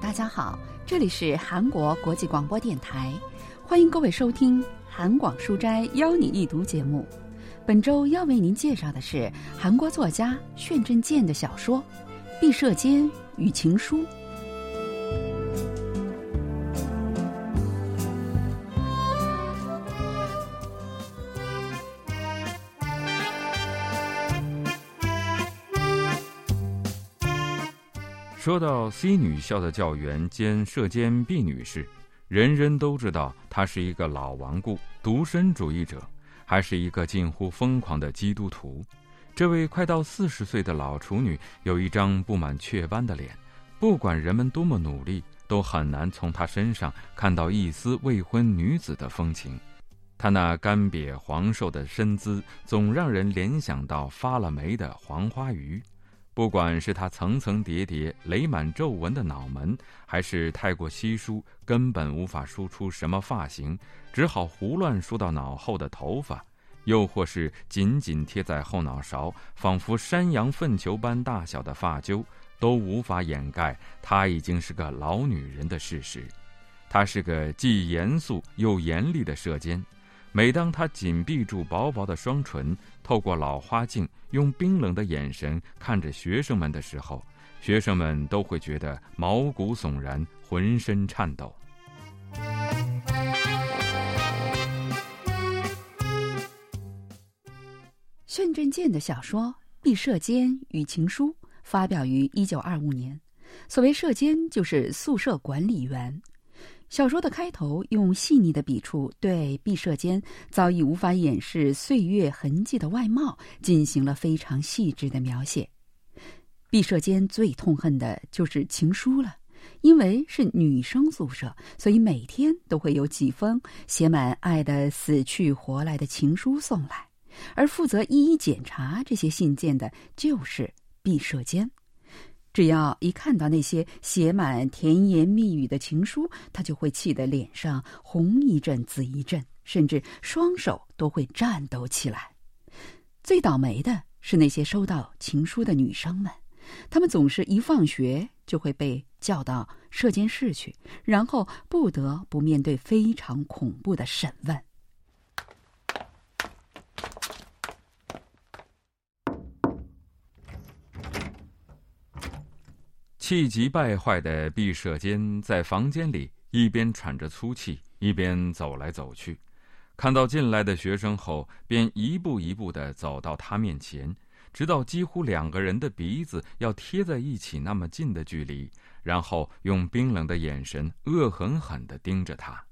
大家好，这里是韩国国际广播电台，欢迎各位收听《韩广书斋邀你一读》节目。本周要为您介绍的是韩国作家炫振健的小说《毕设间与情书》。说到 C 女校的教员兼射监毕女士，人人都知道她是一个老顽固、独身主义者，还是一个近乎疯狂的基督徒。这位快到四十岁的老处女有一张布满雀斑的脸，不管人们多么努力，都很难从她身上看到一丝未婚女子的风情。她那干瘪黄瘦的身姿，总让人联想到发了霉的黄花鱼。不管是他层层叠叠、垒满皱纹的脑门，还是太过稀疏、根本无法梳出什么发型，只好胡乱梳到脑后的头发，又或是紧紧贴在后脑勺，仿佛山羊粪球般大小的发揪，都无法掩盖她已经是个老女人的事实。她是个既严肃又严厉的射监。每当他紧闭住薄薄的双唇，透过老花镜，用冰冷的眼神看着学生们的时候，学生们都会觉得毛骨悚然，浑身颤抖。炫振健的小说《毕设间与情书》发表于一九二五年。所谓舍监，就是宿舍管理员。小说的开头用细腻的笔触对毕设间早已无法掩饰岁月痕迹的外貌进行了非常细致的描写。毕设间最痛恨的就是情书了，因为是女生宿舍，所以每天都会有几封写满爱的死去活来的情书送来，而负责一一检查这些信件的就是毕设间。只要一看到那些写满甜言蜜语的情书，他就会气得脸上红一阵紫一阵，甚至双手都会颤抖起来。最倒霉的是那些收到情书的女生们，她们总是一放学就会被叫到射箭室去，然后不得不面对非常恐怖的审问。气急败坏的毕设坚在房间里一边喘着粗气，一边走来走去。看到进来的学生后，便一步一步地走到他面前，直到几乎两个人的鼻子要贴在一起那么近的距离，然后用冰冷的眼神恶狠狠地盯着他。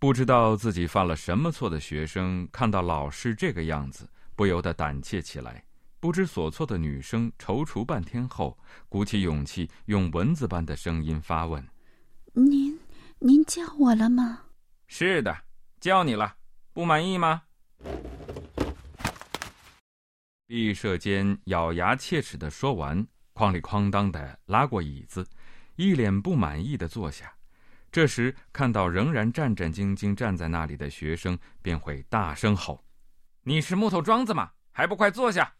不知道自己犯了什么错的学生，看到老师这个样子，不由得胆怯起来。不知所措的女生踌躇半天后，鼓起勇气，用蚊子般的声音发问：“您，您叫我了吗？”“是的，叫你了，不满意吗？”毕设间咬牙切齿的说完，哐里哐当的拉过椅子，一脸不满意的坐下。这时看到仍然战战兢兢站在那里的学生，便会大声吼：“你是木头桩子吗？还不快坐下！”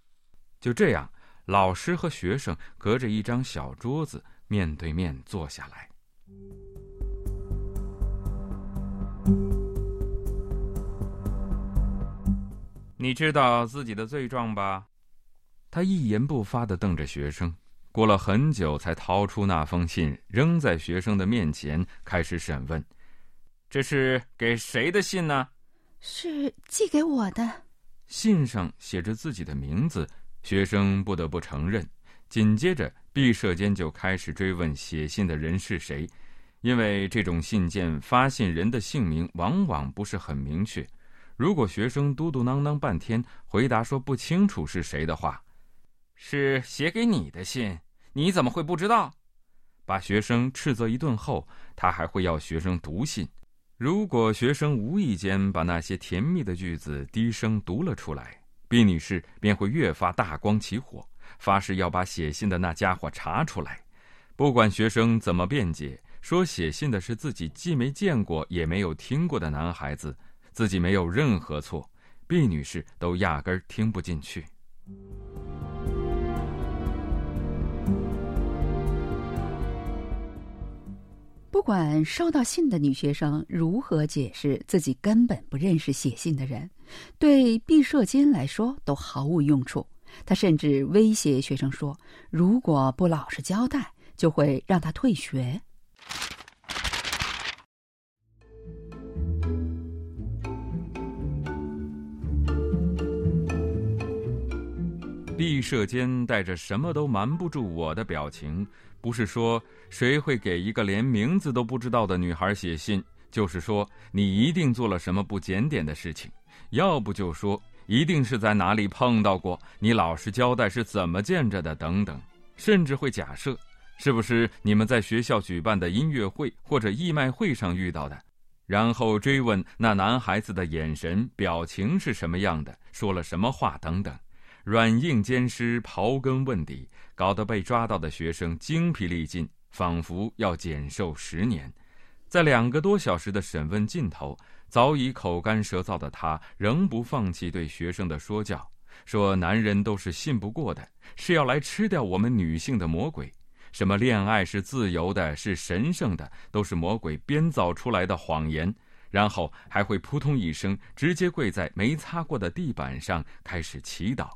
就这样，老师和学生隔着一张小桌子面对面坐下来。你知道自己的罪状吧？他一言不发的瞪着学生，过了很久才掏出那封信，扔在学生的面前，开始审问：“这是给谁的信呢？”“是寄给我的。”信上写着自己的名字。学生不得不承认，紧接着毕设间就开始追问写信的人是谁，因为这种信件发信人的姓名往往不是很明确。如果学生嘟嘟囔囔半天，回答说不清楚是谁的话，是写给你的信，你怎么会不知道？把学生斥责一顿后，他还会要学生读信。如果学生无意间把那些甜蜜的句子低声读了出来。毕女士便会越发大光起火，发誓要把写信的那家伙查出来。不管学生怎么辩解，说写信的是自己既没见过也没有听过的男孩子，自己没有任何错，毕女士都压根儿听不进去。不管收到信的女学生如何解释自己根本不认识写信的人，对毕设坚来说都毫无用处。他甚至威胁学生说：“如果不老实交代，就会让他退学。”毕设坚带着什么都瞒不住我的表情，不是说谁会给一个连名字都不知道的女孩写信，就是说你一定做了什么不检点的事情，要不就说一定是在哪里碰到过，你老实交代是怎么见着的等等，甚至会假设是不是你们在学校举办的音乐会或者义卖会上遇到的，然后追问那男孩子的眼神表情是什么样的，说了什么话等等。软硬兼施，刨根问底，搞得被抓到的学生精疲力尽，仿佛要减寿十年。在两个多小时的审问尽头，早已口干舌燥的他，仍不放弃对学生的说教，说男人都是信不过的，是要来吃掉我们女性的魔鬼。什么恋爱是自由的，是神圣的，都是魔鬼编造出来的谎言。然后还会扑通一声，直接跪在没擦过的地板上，开始祈祷。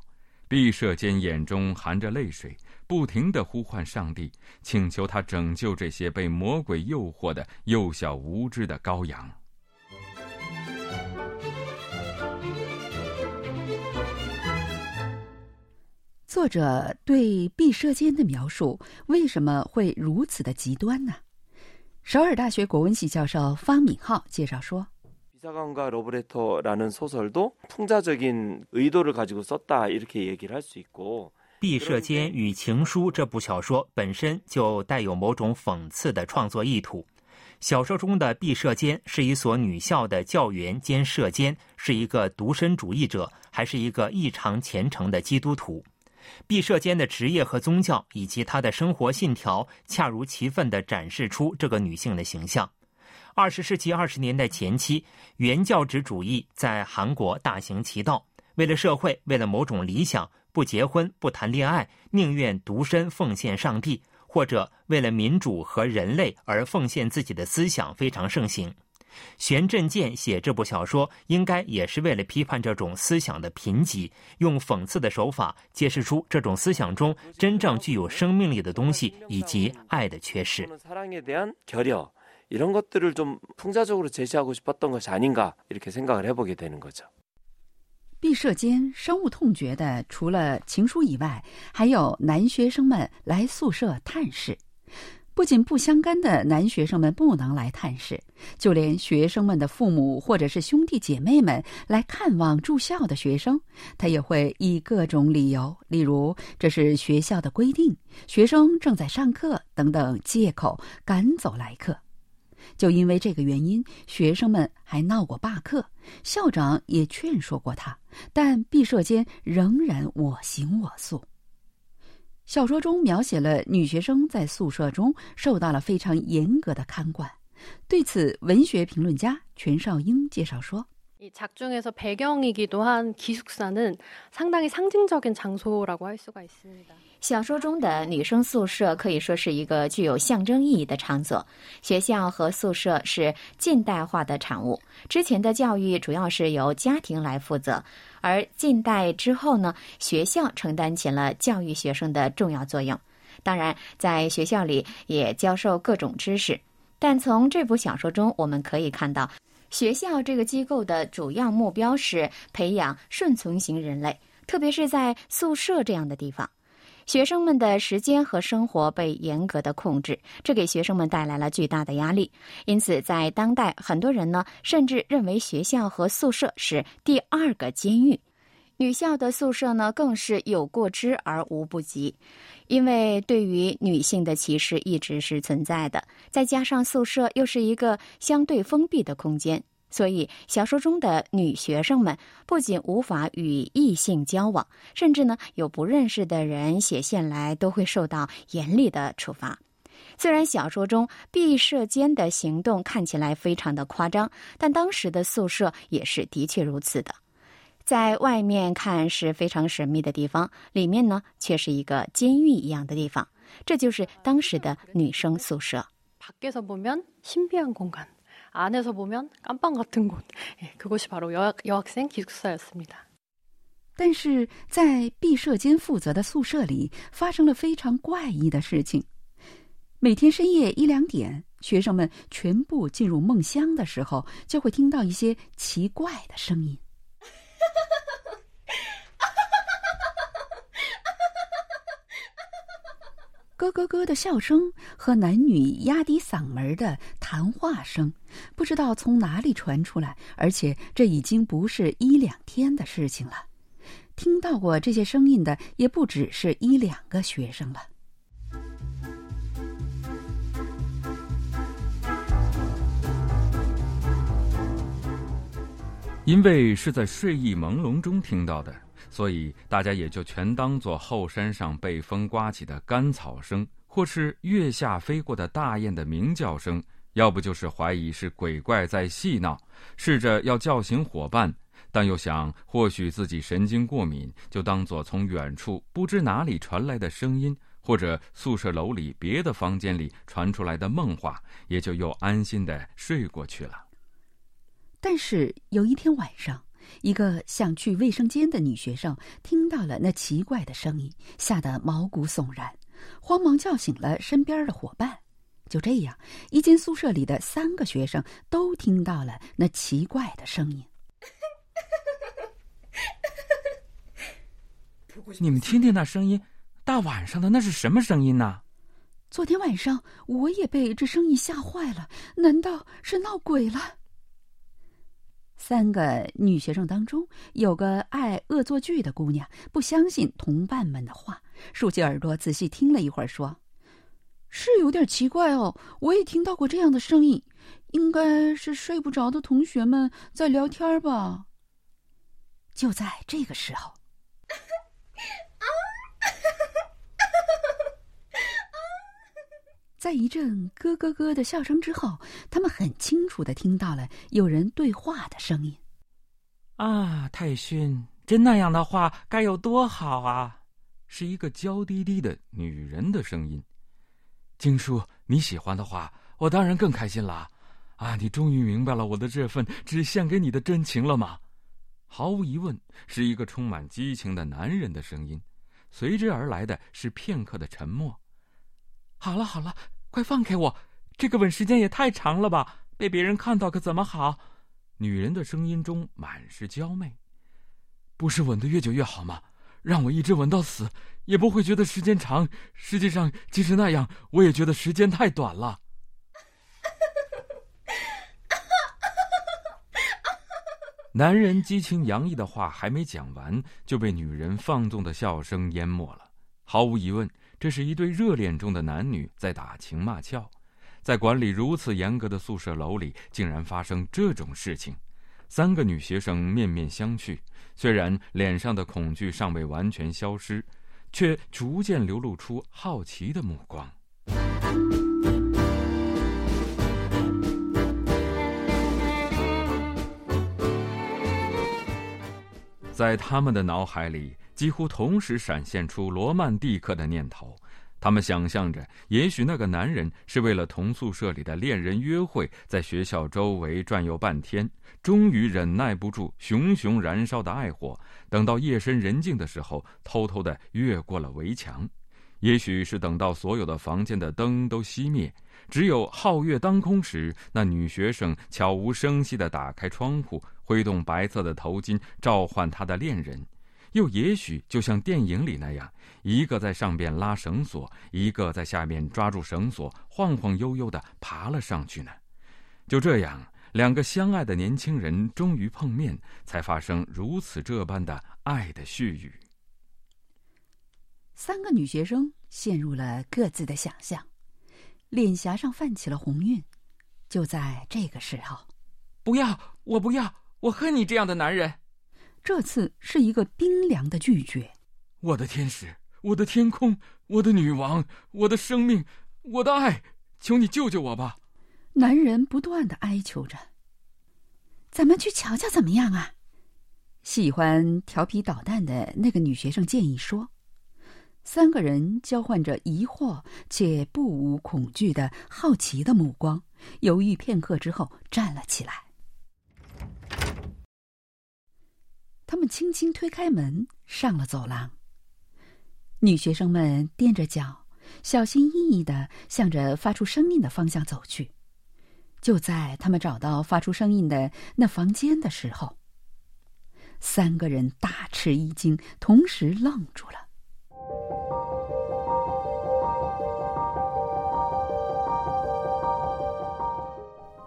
毕设坚眼中含着泪水，不停地呼唤上帝，请求他拯救这些被魔鬼诱惑的幼小无知的羔羊。作者对毕设坚的描述为什么会如此的极端呢？首尔大学国文系教授方敏浩介绍说。비사관과러브레터라는소설도풍자적인의도를가지고썼다이렇게얘기를할수있고毕设坚与情书这部小说本身就带有某种讽刺的创作意图。小说中的毕设坚是一所女校的教员兼社监，是一个独身主义者，还是一个异常虔诚的基督徒。毕设坚的职业和宗教以及她的生活信条，恰如其分地展示出这个女性的形象。 二十世纪二十年代前期，原教旨主义在韩国大行其道。为了社会，为了某种理想，不结婚、不谈恋爱，宁愿独身奉献上帝，或者为了民主和人类而奉献自己的思想非常盛行。玄振健写这部小说，应该也是为了批判这种思想的贫瘠，用讽刺的手法揭示出这种思想中真正具有生命力的东西以及爱的缺失。 이런 것들을 좀 풍자적으로 제시하고 싶었던 것이 아닌가 이렇게 생각을 해보게 되는 거죠. 毕设间生物痛觉的，除了情书以外，还有男学生们来宿舍探视。不仅不相干的男学生们不能来探视，就连学生们的父母或者是兄弟姐妹们来看望住校的学生，他也会以各种理由，例如这是学校的规定、学生正在上课等等借口赶走来客。 就因为这个原因，学生们还闹过罢课，校长也劝说过他，但毕设间仍然我行我素。小说中描写了女学生在宿舍中受到了非常严格的看管，对此，文学评论家全少英介绍说。小说中的女生宿舍可以说是一个具有象征意义的场所。学校和宿舍是近代化的产物之前的教育主要是由家庭来负责而近代之后呢学校承担起了教育学生的重要作用。当然在学校里也教授各种知识但从这部小说中我们可以看到学校这个机构的主要目标是培养顺从型人类特别是在宿舍这样的地方学生们的时间和生活被严格的控制，这给学生们带来了巨大的压力。因此，在当代，很多人呢甚至认为学校和宿舍是第二个监狱。女校的宿舍呢，更是有过之而无不及，因为对于女性的歧视一直是存在的。再加上宿舍又是一个相对封闭的空间，所以小说中的女学生们不仅无法与异性交往，甚至呢有不认识的人写信来，都会受到严厉的处罚。虽然小说中毕设间的行动看起来非常的夸张，但当时的宿舍也是的确如此的。在外面看是非常神秘的地方，里面呢却是一个监狱一样的地方。这就是当时的女生宿舍。 밖에서보면신비한공간 안에서보면깜방같은곳예그곳이바로여학여학생기숙사였습니다但是在毕设间负责的宿舍里，发生了非常怪异的事情。每天深夜一两点，学生们全部进入梦乡的时候，就会听到一些奇怪的声音。 咯咯咯的笑声和男女压低嗓门的谈话声，不知道从哪里传出来，而且这已经不是一两天的事情了。听到过这些声音的也不只是一两个学生了。因为是在睡意朦胧中听到的。所以大家也就全当做后山上被风刮起的干草声，或是月下飞过的大雁的鸣叫声，要不就是怀疑是鬼怪在戏闹，试着要叫醒伙伴，但又想或许自己神经过敏，就当做从远处不知哪里传来的声音，或者宿舍楼里别的房间里传出来的梦话，也就又安心的睡过去了。但是有一天晚上。一个想去卫生间的女学生听到了那奇怪的声音，吓得毛骨悚然，慌忙叫醒了身边的伙伴。就这样，一间宿舍里的三个学生都听到了那奇怪的声音。你们听听那声音，大晚上的那是什么声音呢？昨天晚上我也被这声音吓坏了，难道是闹鬼了？三个女学生当中，有个爱恶作剧的姑娘，不相信同伴们的话，竖起耳朵仔细听了一会儿，说：“是有点奇怪哦，我也听到过这样的声音，应该是睡不着的同学们在聊天吧。”就在这个时候。在一阵咯咯咯的笑声之后，他们很清楚的听到了有人对话的声音。啊，太勋，真那样的话该有多好啊！是一个娇滴滴的女人的声音。经叔，你喜欢的话，我当然更开心了。啊，你终于明白了我的这份只献给你的真情了吗？毫无疑问，是一个充满激情的男人的声音。随之而来的是片刻的沉默。好了好了。快放开我！这个吻时间也太长了吧？被别人看到可怎么好？女人的声音中满是娇媚。不是吻得越久越好吗？让我一直吻到死，也不会觉得时间长。实际上，即使那样，我也觉得时间太短了。男人激情洋溢的话还没讲完，就被女人放纵的笑声淹没了。毫无疑问。这是一对热恋中的男女在打情骂俏，在管理如此严格的宿舍楼里，竟然发生这种事情。三个女学生面面相觑，虽然脸上的恐惧尚未完全消失，却逐渐流露出好奇的目光。在他们的脑海里。几乎同时闪现出罗曼蒂克的念头，他们想象着，也许那个男人是为了同宿舍里的恋人约会，在学校周围转悠半天，终于忍耐不住熊熊燃烧的爱火，等到夜深人静的时候，偷偷的越过了围墙；也许是等到所有的房间的灯都熄灭，只有皓月当空时，那女学生悄无声息的打开窗户，挥动白色的头巾，召唤她的恋人。又也许就像电影里那样，一个在上边拉绳索，一个在下面抓住绳索，晃晃悠悠的爬了上去呢。就这样，两个相爱的年轻人终于碰面，才发生如此这般的爱的絮语。三个女学生陷入了各自的想象，脸颊上泛起了红晕。就在这个时候，不要，我不要，我恨你这样的男人。这次是一个冰凉的拒绝。我的天使，我的天空，我的女王，我的生命，我的爱，求你救救我吧！男人不断的哀求着。咱们去瞧瞧怎么样啊？喜欢调皮捣蛋的那个女学生建议说。三个人交换着疑惑且不无恐惧的好奇的目光，犹豫片刻之后站了起来。他们轻轻推开门，上了走廊。女学生们踮着脚，小心翼翼的向着发出声音的方向走去。就在他们找到发出声音的那房间的时候，三个人大吃一惊，同时愣住了。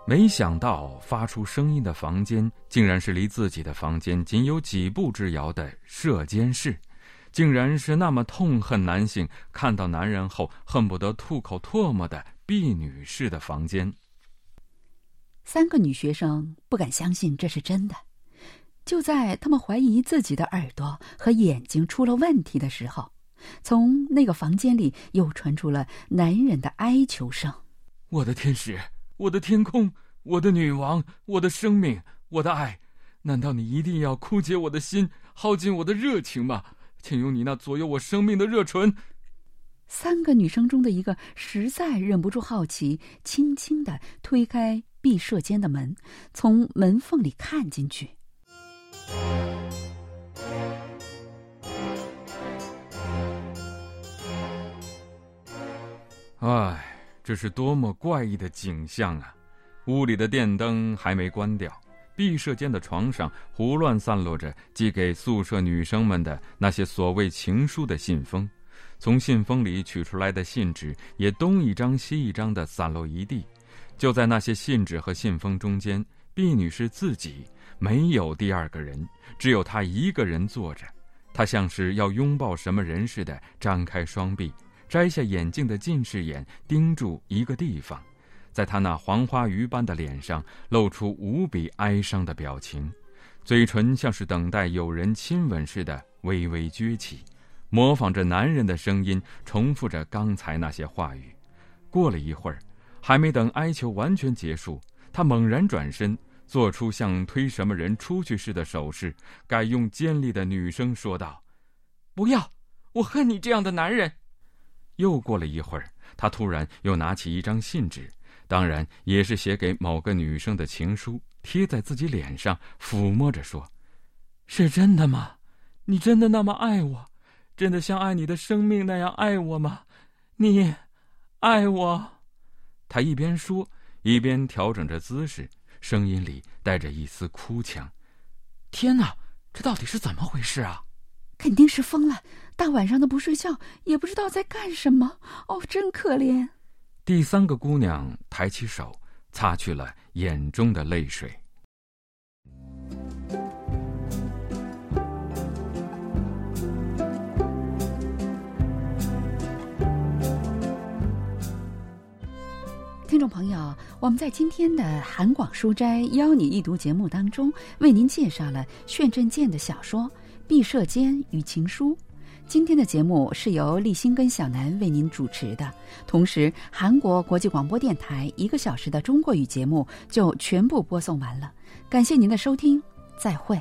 没想到发出声音的房间，竟然是离自己的房间仅有几步之遥的射监室，竟然是那么痛恨男性，看到男人后恨不得吐口唾沫的毕女士的房间。三个女学生不敢相信这是真的。就在他们怀疑自己的耳朵和眼睛出了问题的时候，从那个房间里又传出了男人的哀求声：“我的天使。”我的天空，我的女王，我的生命，我的爱，难道你一定要枯竭我的心，耗尽我的热情吗？请用你那左右我生命的热唇。三个女生中的一个实在忍不住好奇，轻轻的推开闭射间的门，从门缝里看进去。唉。这是多么怪异的景象啊！屋里的电灯还没关掉，毕舍间的床上胡乱散落着寄给宿舍女生们的那些所谓情书的信封，从信封里取出来的信纸也东一张西一张的散落一地。就在那些信纸和信封中间，毕女士自己没有第二个人，只有她一个人坐着，她像是要拥抱什么人似的，张开双臂。摘下眼镜的近视眼盯住一个地方，在他那黄花鱼般的脸上露出无比哀伤的表情，嘴唇像是等待有人亲吻似的微微撅起，模仿着男人的声音重复着刚才那些话语。过了一会儿，还没等哀求完全结束，他猛然转身，做出像推什么人出去似的手势，改用尖利的女声说道：“不要，我恨你这样的男人。”又过了一会儿，他突然又拿起一张信纸，当然也是写给某个女生的情书，贴在自己脸上，抚摸着说：“是真的吗？你真的那么爱我？真的像爱你的生命那样爱我吗？你爱我？”他一边说，一边调整着姿势，声音里带着一丝哭腔：“天哪，这到底是怎么回事啊？”肯定是疯了，大晚上的不睡觉，也不知道在干什么。哦，真可怜。第三个姑娘抬起手，擦去了眼中的泪水。听众朋友，我们在今天的韩广书斋邀你一读节目当中，为您介绍了炫振健的小说。毕设间与情书，今天的节目是由立新跟小南为您主持的。同时，韩国国际广播电台一个小时的中国语节目就全部播送完了。感谢您的收听，再会。